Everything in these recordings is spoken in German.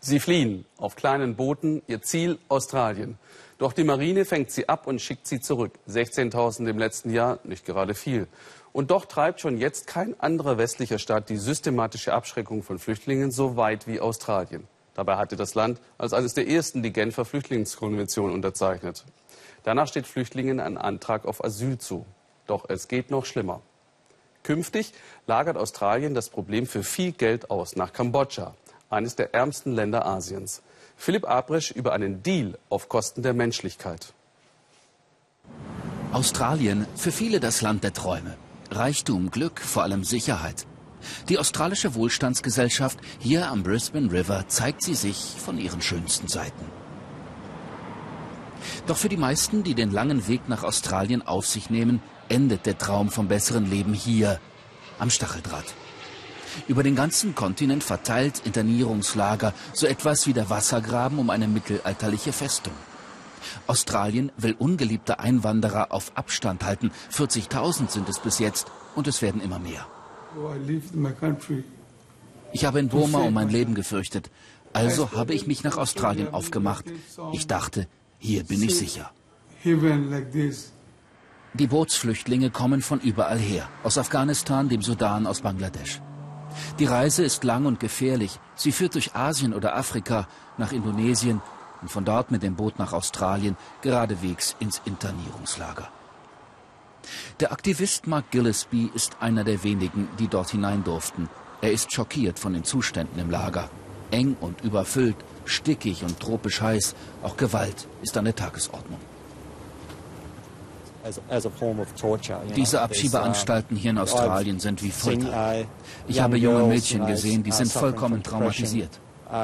Sie fliehen auf kleinen Booten, ihr Ziel Australien. Doch die Marine fängt sie ab und schickt sie zurück. 16.000 im letzten Jahr, nicht gerade viel. Und doch treibt schon jetzt kein anderer westlicher Staat die systematische Abschreckung von Flüchtlingen so weit wie Australien. Dabei hatte das Land als eines der ersten die Genfer Flüchtlingskonvention unterzeichnet. Danach steht Flüchtlingen ein Antrag auf Asyl zu. Doch es geht noch schlimmer. Künftig lagert Australien das Problem für viel Geld aus nach Kambodscha eines der ärmsten Länder Asiens. Philipp Abrisch über einen Deal auf Kosten der Menschlichkeit. Australien, für viele das Land der Träume. Reichtum, Glück, vor allem Sicherheit. Die australische Wohlstandsgesellschaft hier am Brisbane River zeigt sie sich von ihren schönsten Seiten. Doch für die meisten, die den langen Weg nach Australien auf sich nehmen, endet der Traum vom besseren Leben hier, am Stacheldraht. Über den ganzen Kontinent verteilt Internierungslager, so etwas wie der Wassergraben um eine mittelalterliche Festung. Australien will ungeliebte Einwanderer auf Abstand halten. 40.000 sind es bis jetzt und es werden immer mehr. Ich habe in Burma um mein Leben gefürchtet. Also habe ich mich nach Australien aufgemacht. Ich dachte, hier bin ich sicher. Die Bootsflüchtlinge kommen von überall her. Aus Afghanistan, dem Sudan, aus Bangladesch. Die Reise ist lang und gefährlich. Sie führt durch Asien oder Afrika nach Indonesien und von dort mit dem Boot nach Australien geradewegs ins Internierungslager. Der Aktivist Mark Gillespie ist einer der wenigen, die dort hinein durften. Er ist schockiert von den Zuständen im Lager. Eng und überfüllt, stickig und tropisch heiß. Auch Gewalt ist an der Tagesordnung. Diese Abschiebeanstalten hier in Australien sind wie Folter. Ich habe junge Mädchen gesehen, die sind vollkommen traumatisiert.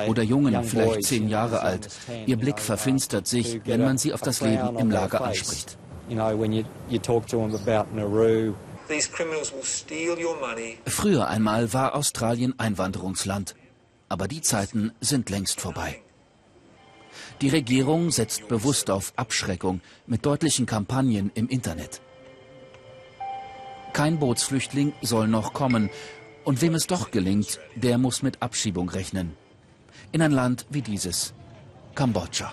Oder Jungen, vielleicht zehn Jahre alt. Ihr Blick verfinstert sich, wenn man sie auf das Leben im Lager anspricht. Früher einmal war Australien Einwanderungsland. Aber die Zeiten sind längst vorbei. Die Regierung setzt bewusst auf Abschreckung mit deutlichen Kampagnen im Internet. Kein Bootsflüchtling soll noch kommen. Und wem es doch gelingt, der muss mit Abschiebung rechnen. In ein Land wie dieses, Kambodscha.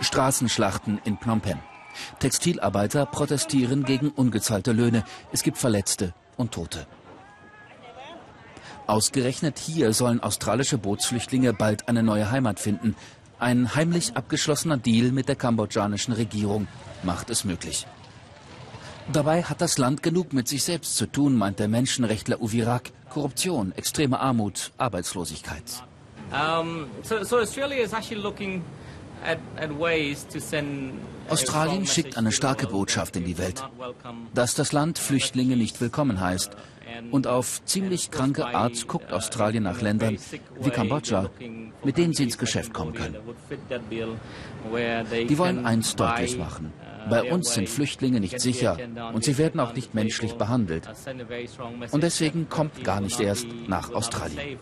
Straßenschlachten in Phnom Penh. Textilarbeiter protestieren gegen ungezahlte Löhne. Es gibt Verletzte und Tote. Ausgerechnet hier sollen australische Bootsflüchtlinge bald eine neue Heimat finden. Ein heimlich abgeschlossener Deal mit der kambodschanischen Regierung macht es möglich. Dabei hat das Land genug mit sich selbst zu tun, meint der Menschenrechtler Uvirak. Korruption, extreme Armut, Arbeitslosigkeit. Um, so, so Australia is actually looking Australien schickt eine starke Botschaft in die Welt, dass das Land Flüchtlinge nicht willkommen heißt. Und auf ziemlich kranke Art guckt Australien nach Ländern wie Kambodscha, mit denen sie ins Geschäft kommen können. Die wollen eins deutlich machen. Bei uns sind Flüchtlinge nicht sicher und sie werden auch nicht menschlich behandelt. Und deswegen kommt gar nicht erst nach Australien.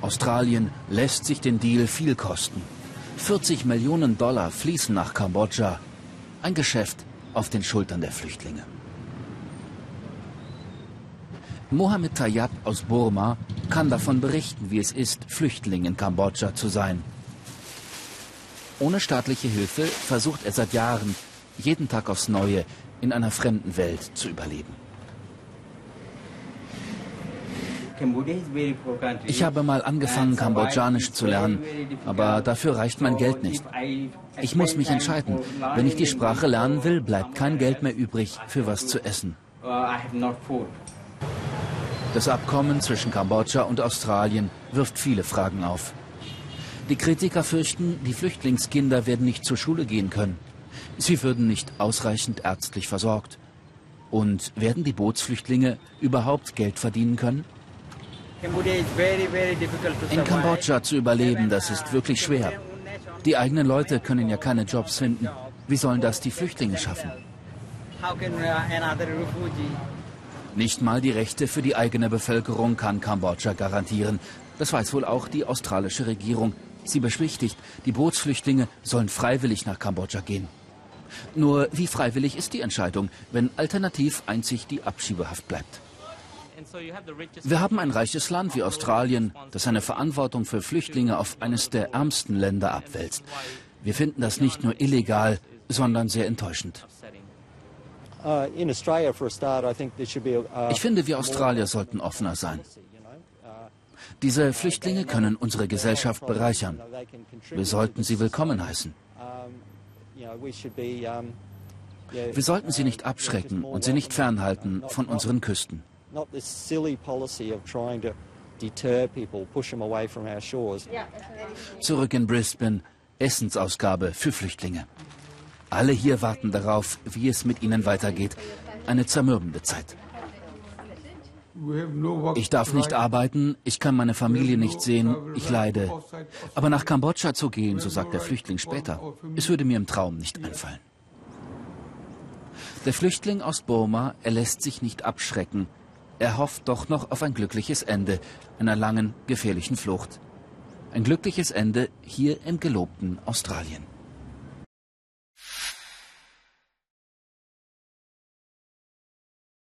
Australien lässt sich den Deal viel kosten. 40 Millionen Dollar fließen nach Kambodscha. Ein Geschäft auf den Schultern der Flüchtlinge. Mohammed Tayyab aus Burma kann davon berichten, wie es ist, Flüchtling in Kambodscha zu sein. Ohne staatliche Hilfe versucht er seit Jahren, jeden Tag aufs Neue in einer fremden Welt zu überleben. Ich habe mal angefangen, Kambodschanisch zu lernen, aber dafür reicht mein Geld nicht. Ich muss mich entscheiden. Wenn ich die Sprache lernen will, bleibt kein Geld mehr übrig für was zu essen. Das Abkommen zwischen Kambodscha und Australien wirft viele Fragen auf. Die Kritiker fürchten, die Flüchtlingskinder werden nicht zur Schule gehen können. Sie würden nicht ausreichend ärztlich versorgt. Und werden die Bootsflüchtlinge überhaupt Geld verdienen können? In Kambodscha zu überleben, das ist wirklich schwer. Die eigenen Leute können ja keine Jobs finden. Wie sollen das die Flüchtlinge schaffen? Nicht mal die Rechte für die eigene Bevölkerung kann Kambodscha garantieren. Das weiß wohl auch die australische Regierung. Sie beschwichtigt, die Bootsflüchtlinge sollen freiwillig nach Kambodscha gehen. Nur wie freiwillig ist die Entscheidung, wenn alternativ einzig die Abschiebehaft bleibt? Wir haben ein reiches Land wie Australien, das seine Verantwortung für Flüchtlinge auf eines der ärmsten Länder abwälzt. Wir finden das nicht nur illegal, sondern sehr enttäuschend. Uh, ich finde, wir Australier sollten offener sein. Diese Flüchtlinge können unsere Gesellschaft bereichern. Wir sollten sie willkommen heißen. Wir sollten sie nicht abschrecken und sie nicht fernhalten von unseren Küsten. Zurück in Brisbane, Essensausgabe für Flüchtlinge. Alle hier warten darauf, wie es mit ihnen weitergeht. Eine zermürbende Zeit. Ich darf nicht arbeiten, ich kann meine Familie nicht sehen, ich leide. Aber nach Kambodscha zu gehen, so sagt der Flüchtling später, es würde mir im Traum nicht einfallen. Der Flüchtling aus Burma, er lässt sich nicht abschrecken. Er hofft doch noch auf ein glückliches Ende einer langen, gefährlichen Flucht. Ein glückliches Ende hier im gelobten Australien.